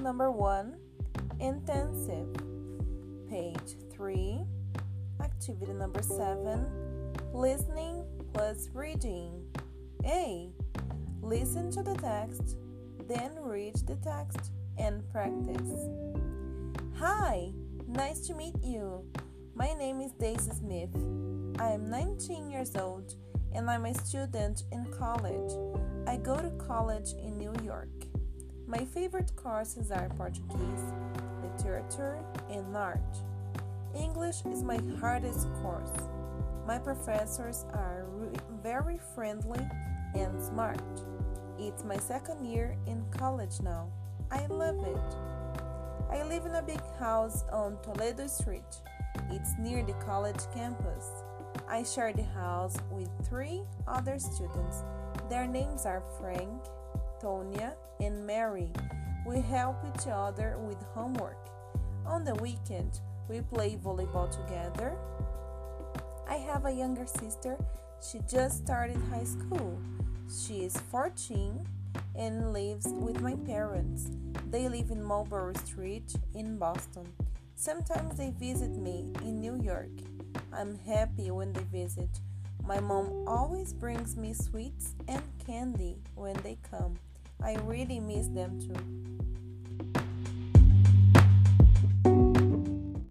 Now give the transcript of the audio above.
number 1 Intensive. Page 3 Activity number 7 Listening plus reading. A. Listen to the text, then read the text and practice. Hi, nice to meet you. My name is Daisy Smith. I am 19 years old and I'm a student in college. I go to college in New York. My favorite courses are Portuguese, literature, and art. English is my hardest course. My professors are very friendly and smart. It's my second year in college now. I love it. I live in a big house on Toledo Street. It's near the college campus. I share the house with three other students. Their names are Frank, Tonya, and Mary. We help each other with homework. On the weekend, we play volleyball together. I have a younger sister. She just started high school. She is 14 and lives with my parents. They live in Mulberry Street in Boston. Sometimes they visit me in New York. I'm happy when they visit. My mom always brings me sweets and candy when they come. I really miss them too.